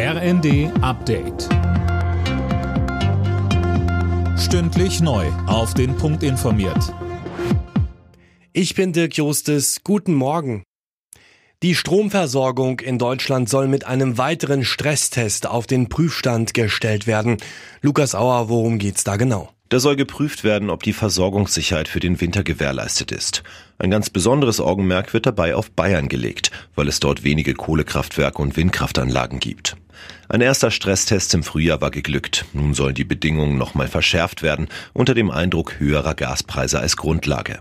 RND Update. Stündlich neu. Auf den Punkt informiert. Ich bin Dirk Jostes. Guten Morgen. Die Stromversorgung in Deutschland soll mit einem weiteren Stresstest auf den Prüfstand gestellt werden. Lukas Auer, worum geht's da genau? Da soll geprüft werden, ob die Versorgungssicherheit für den Winter gewährleistet ist. Ein ganz besonderes Augenmerk wird dabei auf Bayern gelegt, weil es dort wenige Kohlekraftwerke und Windkraftanlagen gibt. Ein erster Stresstest im Frühjahr war geglückt. Nun sollen die Bedingungen nochmal verschärft werden, unter dem Eindruck höherer Gaspreise als Grundlage.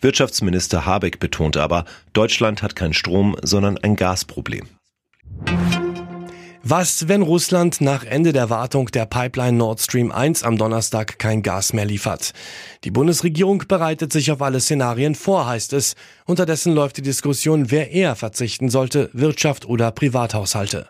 Wirtschaftsminister Habeck betonte aber, Deutschland hat kein Strom, sondern ein Gasproblem. Was, wenn Russland nach Ende der Wartung der Pipeline Nord Stream 1 am Donnerstag kein Gas mehr liefert? Die Bundesregierung bereitet sich auf alle Szenarien vor, heißt es. Unterdessen läuft die Diskussion, wer eher verzichten sollte, Wirtschaft oder Privathaushalte.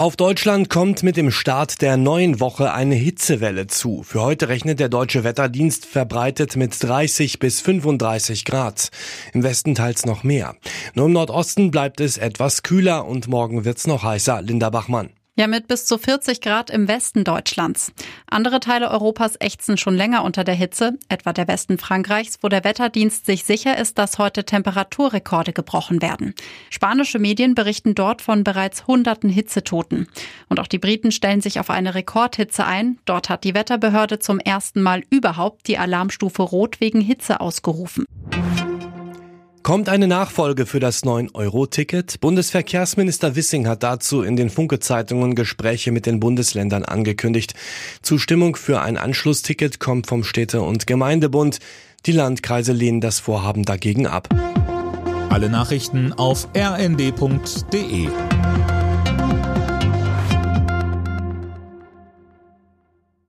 Auf Deutschland kommt mit dem Start der neuen Woche eine Hitzewelle zu. Für heute rechnet der Deutsche Wetterdienst verbreitet mit 30 bis 35 Grad. Im Westen teils noch mehr. Nur im Nordosten bleibt es etwas kühler und morgen wird's noch heißer. Linda Bachmann. Ja, mit bis zu 40 Grad im Westen Deutschlands. Andere Teile Europas ächzen schon länger unter der Hitze, etwa der Westen Frankreichs, wo der Wetterdienst sich sicher ist, dass heute Temperaturrekorde gebrochen werden. Spanische Medien berichten dort von bereits hunderten Hitzetoten. Und auch die Briten stellen sich auf eine Rekordhitze ein. Dort hat die Wetterbehörde zum ersten Mal überhaupt die Alarmstufe Rot wegen Hitze ausgerufen. Kommt eine Nachfolge für das 9-Euro-Ticket? Bundesverkehrsminister Wissing hat dazu in den Funke-Zeitungen Gespräche mit den Bundesländern angekündigt. Zustimmung für ein Anschlussticket kommt vom Städte- und Gemeindebund. Die Landkreise lehnen das Vorhaben dagegen ab. Alle Nachrichten auf rnd.de